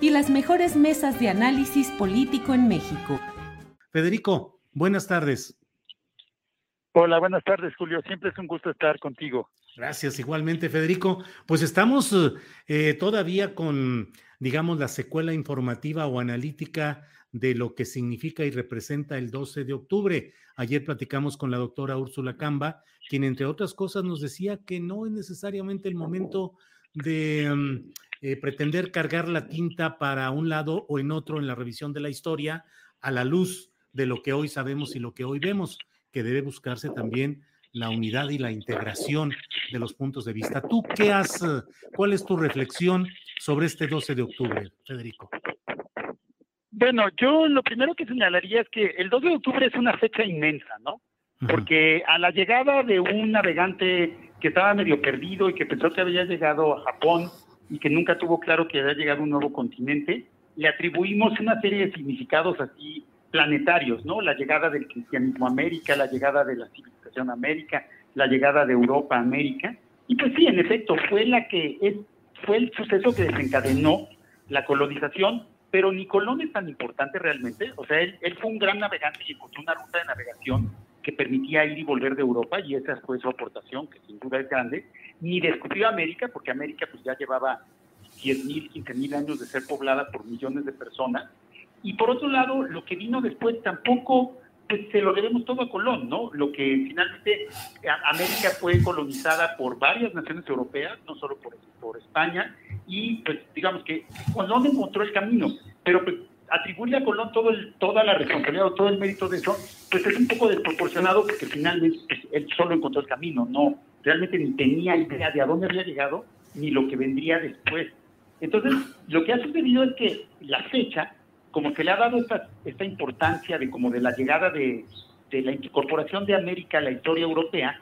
y las mejores mesas de análisis político en México. Federico, buenas tardes. Hola, buenas tardes, Julio. Siempre es un gusto estar contigo. Gracias, igualmente, Federico. Pues estamos eh, todavía con, digamos, la secuela informativa o analítica de lo que significa y representa el 12 de octubre. Ayer platicamos con la doctora Úrsula Camba, quien, entre otras cosas, nos decía que no es necesariamente el momento de mm, eh, pretender cargar la tinta para un lado o en otro en la revisión de la historia a la luz de lo que hoy sabemos y lo que hoy vemos, que debe buscarse también la unidad y la integración de los puntos de vista. ¿Tú qué has, eh, cuál es tu reflexión sobre este 12 de octubre, Federico? Bueno, yo lo primero que señalaría es que el 12 de octubre es una fecha inmensa, ¿no? Porque a la llegada de un navegante que estaba medio perdido y que pensó que había llegado a Japón y que nunca tuvo claro que había llegado a un nuevo continente, le atribuimos una serie de significados así planetarios, ¿no? La llegada del cristianismo a América, la llegada de la civilización a América, la llegada de Europa a América. Y pues sí, en efecto, fue la que es, fue el suceso que desencadenó la colonización, pero ni Colón es tan importante realmente. O sea, él, él fue un gran navegante y encontró una ruta de navegación que permitía ir y volver de Europa, y esa fue su aportación, que sin duda es grande, ni descubrió América, porque América pues ya llevaba 10.000, 15.000 años de ser poblada por millones de personas, y por otro lado, lo que vino después tampoco pues se lo debemos todo a Colón, ¿no? Lo que finalmente América fue colonizada por varias naciones europeas, no solo por, por España, y pues digamos que Colón encontró el camino, pero pues atribuirle a Colón todo el, toda la responsabilidad o todo el mérito de eso, pues es un poco desproporcionado porque finalmente pues, él solo encontró el camino, no, realmente ni tenía idea de a dónde había llegado ni lo que vendría después. Entonces, lo que ha sucedido es que la fecha, como que le ha dado esta, esta importancia de como de la llegada de, de la incorporación de América a la historia europea,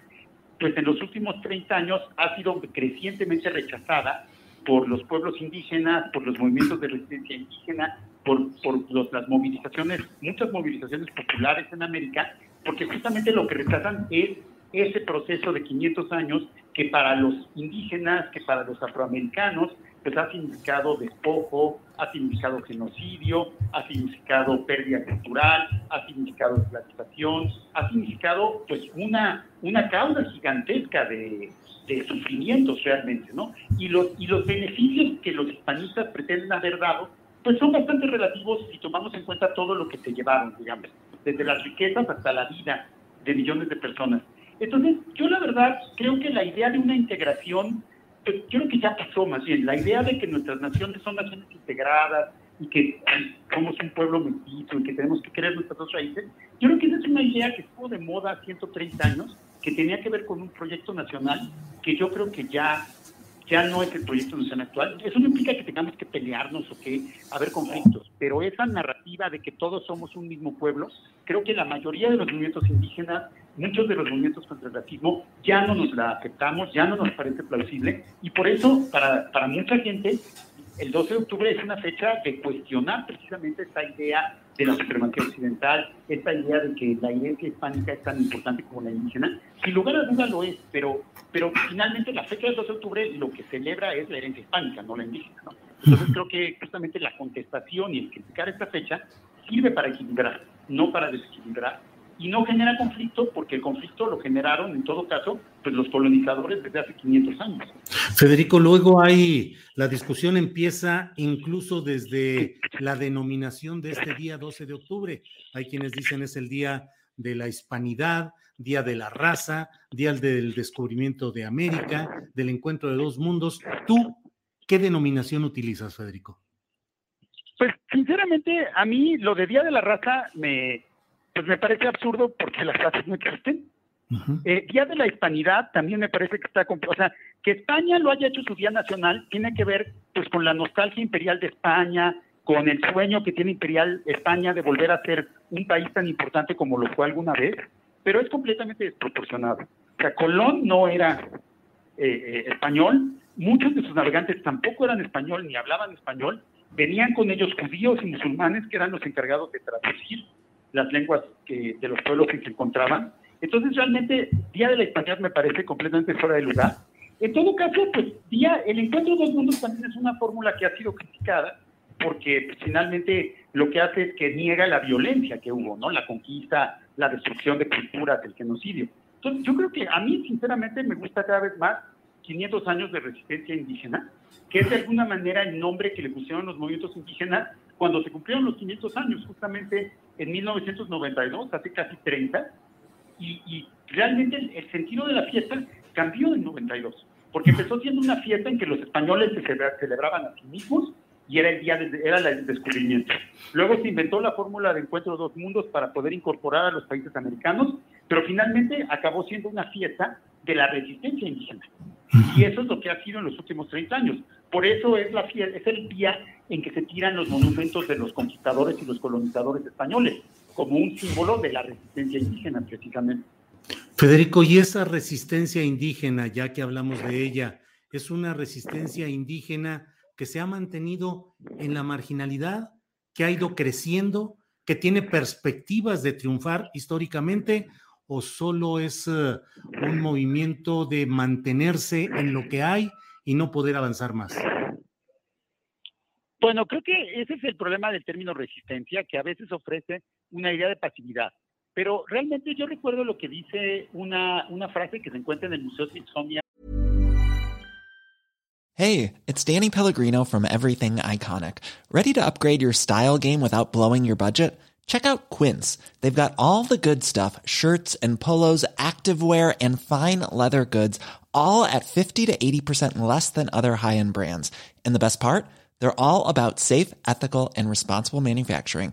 pues en los últimos 30 años ha sido crecientemente rechazada por los pueblos indígenas, por los movimientos de resistencia indígena, por, por las movilizaciones, muchas movilizaciones populares en América, porque justamente lo que rechazan es ese proceso de 500 años que para los indígenas, que para los afroamericanos, pues ha significado despojo, ha significado genocidio, ha significado pérdida cultural, ha significado esclavización, ha significado pues una, una causa gigantesca de, de sufrimientos realmente, ¿no? Y los, y los beneficios que los hispanistas pretenden haber dado pues son bastante relativos si tomamos en cuenta todo lo que se llevaron, digamos, desde las riquezas hasta la vida de millones de personas. Entonces, yo la verdad creo que la idea de una integración, pues, creo que ya pasó más bien, la idea de que nuestras naciones son naciones integradas y que somos un pueblo mestizo y que tenemos que querer nuestras dos raíces, yo creo que esa es una idea que estuvo de moda hace 130 años, que tenía que ver con un proyecto nacional que yo creo que ya ya no es el proyecto nacional actual. Eso no implica que tengamos que pelearnos o que haber conflictos, pero esa narrativa de que todos somos un mismo pueblo, creo que la mayoría de los movimientos indígenas, muchos de los movimientos contra el racismo, ya no nos la aceptamos, ya no nos parece plausible, y por eso, para, para mucha gente, el 12 de octubre es una fecha de cuestionar precisamente esta idea de la supremacía occidental, esta idea de que la herencia hispánica es tan importante como la indígena, sin lugar a duda lo es, pero, pero finalmente la fecha del 12 de octubre lo que celebra es la herencia hispánica, no la indígena. ¿no? Entonces creo que justamente la contestación y el criticar esta fecha sirve para equilibrar, no para desequilibrar, y no genera conflicto porque el conflicto lo generaron en todo caso pues los colonizadores desde hace 500 años. Federico, luego hay, la discusión empieza incluso desde la denominación de este día 12 de octubre. Hay quienes dicen es el día de la hispanidad, día de la raza, día del descubrimiento de América, del encuentro de dos mundos. ¿Tú qué denominación utilizas, Federico? Pues sinceramente, a mí lo de Día de la Raza me, pues me parece absurdo porque las razas no existen. Eh, día de la Hispanidad también me parece que está, o sea, que España lo haya hecho su día nacional tiene que ver pues con la nostalgia imperial de España, con el sueño que tiene imperial España de volver a ser un país tan importante como lo fue alguna vez, pero es completamente desproporcionado. O sea, Colón no era eh, eh, español, muchos de sus navegantes tampoco eran español ni hablaban español, venían con ellos judíos y musulmanes que eran los encargados de traducir las lenguas que, de los pueblos que se encontraban. Entonces, realmente, Día de la Hispanidad me parece completamente fuera de lugar. En todo caso, pues, día, el encuentro de dos mundos también es una fórmula que ha sido criticada, porque pues, finalmente lo que hace es que niega la violencia que hubo, ¿no? La conquista, la destrucción de culturas, el genocidio. Entonces, yo creo que a mí, sinceramente, me gusta cada vez más 500 años de resistencia indígena, que es de alguna manera el nombre que le pusieron los movimientos indígenas cuando se cumplieron los 500 años, justamente en 1992, hace casi 30, y, realmente el, sentido de la fiesta cambió en 92, porque empezó siendo una fiesta en que los españoles se celebraban a sí mismos y era el día de, era el descubrimiento. Luego se inventó la fórmula de encuentro de dos mundos para poder incorporar a los países americanos, pero finalmente acabó siendo una fiesta de la resistencia indígena. Y eso es lo que ha sido en los últimos 30 años. Por eso es, la, es el día en que se tiran los monumentos de los conquistadores y los colonizadores españoles, como un símbolo de la resistencia indígena precisamente. Federico, ¿y esa resistencia indígena, ya que hablamos de ella, es una resistencia indígena que se ha mantenido en la marginalidad, que ha ido creciendo, que tiene perspectivas de triunfar históricamente, o solo es eh, un movimiento de mantenerse en lo que hay y no poder avanzar más? Bueno, creo que ese es el problema del término resistencia, que a veces ofrece una idea de pasividad. Pero realmente yo recuerdo lo que dice una, una frase que se encuentra en el Museo Smithsonian. Hey, it's Danny Pellegrino from Everything Iconic. ¿Ready to upgrade your style game without blowing your budget? Check out Quince. They've got all the good stuff shirts and polos, activewear, and fine leather goods, all at 50 to 80% less than other high end brands. And the best part? They're all about safe, ethical, and responsible manufacturing.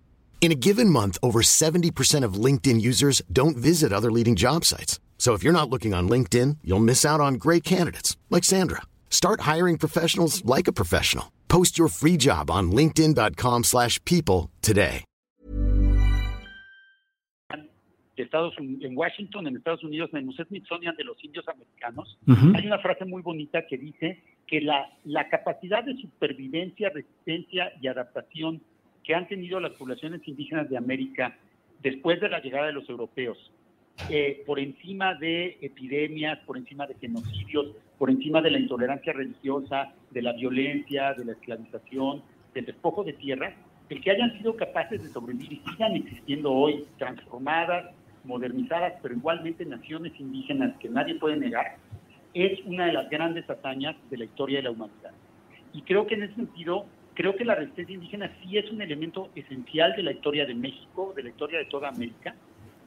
In a given month, over 70% of LinkedIn users don't visit other leading job sites. So if you're not looking on LinkedIn, you'll miss out on great candidates like Sandra. Start hiring professionals like a professional. Post your free job on linkedin.com/people today. Estados en Washington, en Estados Unidos, en el Museo Smithsonian de los Indios Americanos, uh -huh. hay una frase muy bonita que dice que la, la capacidad de supervivencia, resistencia y adaptación que han tenido las poblaciones indígenas de América después de la llegada de los europeos, eh, por encima de epidemias, por encima de genocidios, por encima de la intolerancia religiosa, de la violencia, de la esclavización, del despojo de tierra, el que hayan sido capaces de sobrevivir y sigan existiendo hoy transformadas, modernizadas, pero igualmente naciones indígenas que nadie puede negar, es una de las grandes hazañas de la historia de la humanidad. Y creo que en ese sentido creo que la resistencia indígena sí es un elemento esencial de la historia de México, de la historia de toda América,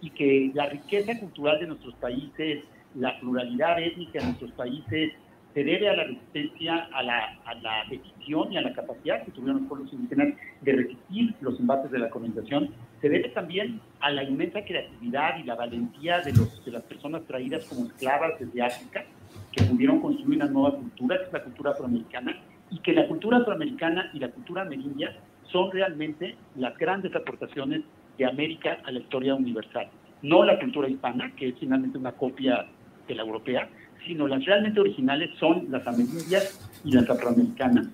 y que la riqueza cultural de nuestros países, la pluralidad étnica de nuestros países, se debe a la resistencia, a la, a la decisión y a la capacidad que tuvieron los pueblos indígenas de resistir los embates de la colonización, se debe también a la inmensa creatividad y la valentía de, los, de las personas traídas como esclavas desde África, que pudieron construir una nueva cultura, que es la cultura afroamericana, y que la cultura afroamericana y la cultura amerindia son realmente las grandes aportaciones de América a la historia universal. No la cultura hispana, que es finalmente una copia de la europea, sino las realmente originales son las amerindias y las afroamericanas,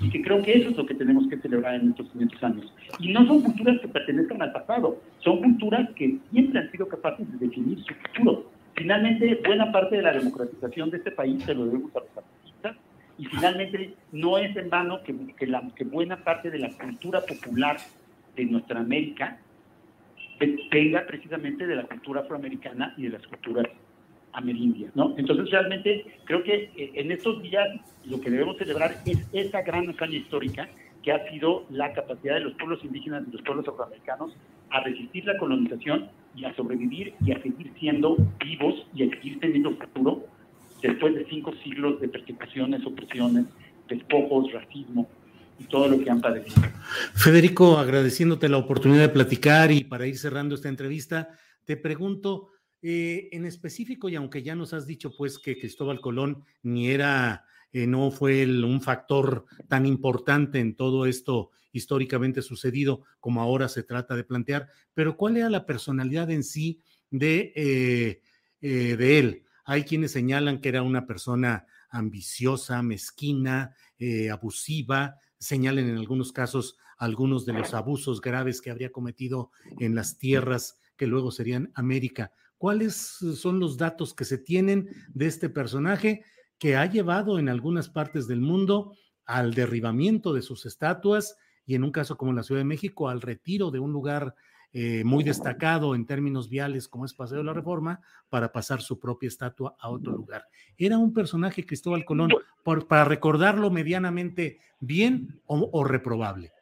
y que creo que eso es lo que tenemos que celebrar en estos 500 años. Y no son culturas que pertenezcan al pasado, son culturas que siempre han sido capaces de definir su futuro. Finalmente, buena parte de la democratización de este país se lo debemos a los y finalmente no es en vano que, que, que buena parte de la cultura popular de nuestra América venga precisamente de la cultura afroamericana y de las culturas amerindias, ¿no? Entonces realmente creo que eh, en estos días lo que debemos celebrar es esa gran hazaña histórica que ha sido la capacidad de los pueblos indígenas y los pueblos afroamericanos a resistir la colonización y a sobrevivir y a seguir siendo vivos y a seguir teniendo futuro después de cinco siglos de persecuciones, opresiones, despojos, racismo y todo lo que han padecido. Federico, agradeciéndote la oportunidad de platicar y para ir cerrando esta entrevista, te pregunto, eh, en específico, y aunque ya nos has dicho pues que Cristóbal Colón ni era, eh, no fue un factor tan importante en todo esto históricamente sucedido como ahora se trata de plantear, pero ¿cuál era la personalidad en sí de, eh, de él? Hay quienes señalan que era una persona ambiciosa, mezquina, abusiva, señalen en algunos casos algunos de los abusos graves que habría cometido en las tierras que luego serían América. ¿Cuáles son los datos que se tienen de este personaje que ha llevado en algunas partes del mundo al derribamiento de sus estatuas y en un caso como la Ciudad de México al retiro de un lugar eh, muy destacado en términos viales como es Paseo de la Reforma para pasar su propia estatua a otro lugar. ¿Era un personaje Cristóbal Colón por, para recordarlo medianamente bien o, o reprobable?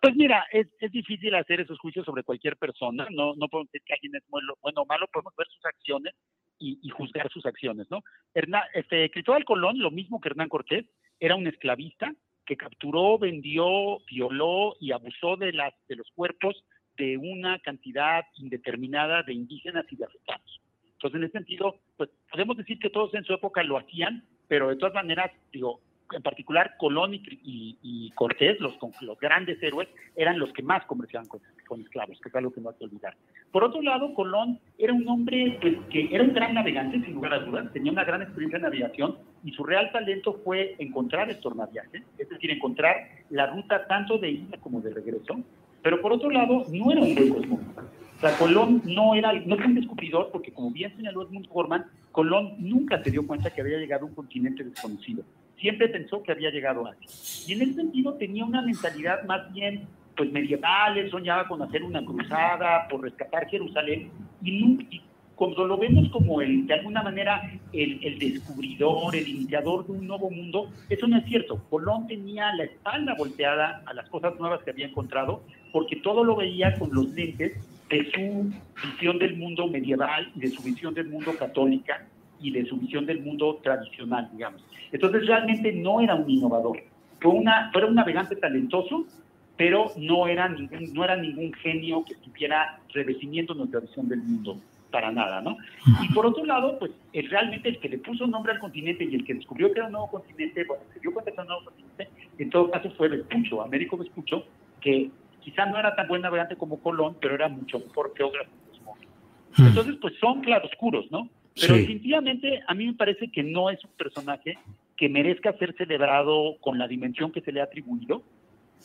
Pues mira, es, es, difícil hacer esos juicios sobre cualquier persona, no, no podemos decir que alguien es bueno, bueno o malo, podemos ver sus acciones y, y juzgar sus acciones, ¿no? Hernán, este, Cristóbal Colón, lo mismo que Hernán Cortés, era un esclavista que capturó, vendió, violó y abusó de, las, de los cuerpos de una cantidad indeterminada de indígenas y de africanos. Entonces, en ese sentido, pues podemos decir que todos en su época lo hacían, pero de todas maneras, digo, en particular Colón y, y, Cortés, los, los, grandes héroes, eran los que más comerciaban con, con, esclavos, que es algo que no hay que olvidar. Por otro lado, Colón era un hombre pues, que era un gran navegante, sin lugar a dudas, tenía una gran experiencia en navegación y su real talento fue encontrar el tornaviaje, es decir, encontrar la ruta tanto de ida como de regreso, pero por otro lado, no era un buen cosmónita. O sea, Colón no era, no fue un descubridor, porque como bien señaló Edmund Gorman, Colón nunca se dio cuenta que había llegado a un continente desconocido siempre pensó que había llegado antes. Y en ese sentido tenía una mentalidad más bien pues medieval, soñaba con hacer una cruzada por rescatar Jerusalén y, cuando lo vemos como el, de alguna manera el, el, descubridor, el iniciador de un nuevo mundo, eso no es cierto. Colón tenía la espalda volteada a las cosas nuevas que había encontrado porque todo lo veía con los lentes de su visión del mundo medieval de su visión del mundo católica y de su visión del mundo tradicional, digamos. Entonces realmente no era un innovador, fue, una, fue un navegante talentoso, pero no era, ningún, no era ningún genio que estuviera redefiniendo nuestra visión del mundo, para nada, ¿no? Y por otro lado, pues el, realmente el que le puso nombre al continente y el que descubrió que era un nuevo continente, bueno, se dio cuenta que era un nuevo continente, en todo caso fue Vespucho, Américo Vespucho, que quizá no era tan buen navegante como Colón, pero era mucho mejor geógrafo. Entonces, pues son claroscuros, ¿no? Pero definitivamente a mí me parece que no es un personaje que merezca ser celebrado con la dimensión que se le ha atribuido,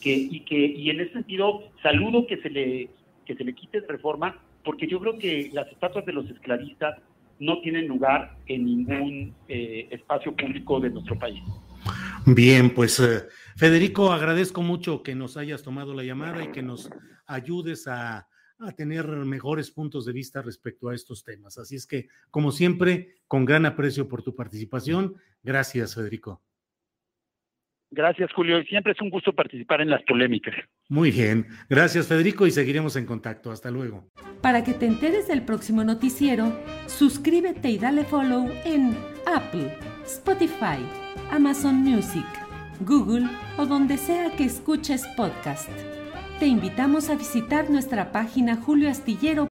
que, y que y en ese sentido saludo que se le que se le quite de reforma, porque yo creo que las estatuas de los esclavistas no tienen lugar en ningún eh, espacio público de nuestro país. Bien, pues eh, Federico, agradezco mucho que nos hayas tomado la llamada y que nos ayudes a a tener mejores puntos de vista respecto a estos temas. Así es que, como siempre, con gran aprecio por tu participación. Gracias, Federico. Gracias, Julio. Siempre es un gusto participar en las polémicas. Muy bien. Gracias, Federico, y seguiremos en contacto. Hasta luego. Para que te enteres del próximo noticiero, suscríbete y dale follow en Apple, Spotify, Amazon Music, Google o donde sea que escuches podcast. te invitamos a visitar nuestra página julioastillero.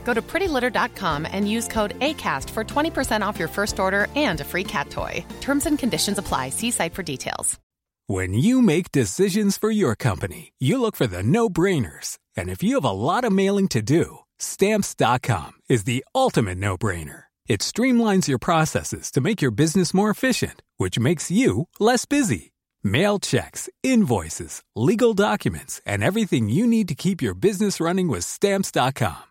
Go to prettylitter.com and use code ACAST for 20% off your first order and a free cat toy. Terms and conditions apply. See site for details. When you make decisions for your company, you look for the no brainers. And if you have a lot of mailing to do, stamps.com is the ultimate no brainer. It streamlines your processes to make your business more efficient, which makes you less busy. Mail checks, invoices, legal documents, and everything you need to keep your business running with stamps.com.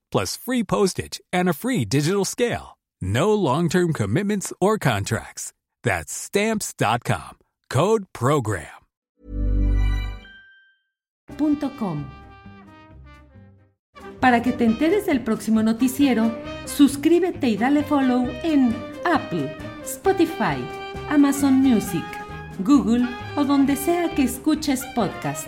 plus free postage and a free digital scale. No long-term commitments or contracts. That's stamps.com. Code program. .com. Para que te enteres del próximo noticiero, suscríbete y dale follow en Apple, Spotify, Amazon Music, Google o donde sea que escuches podcast.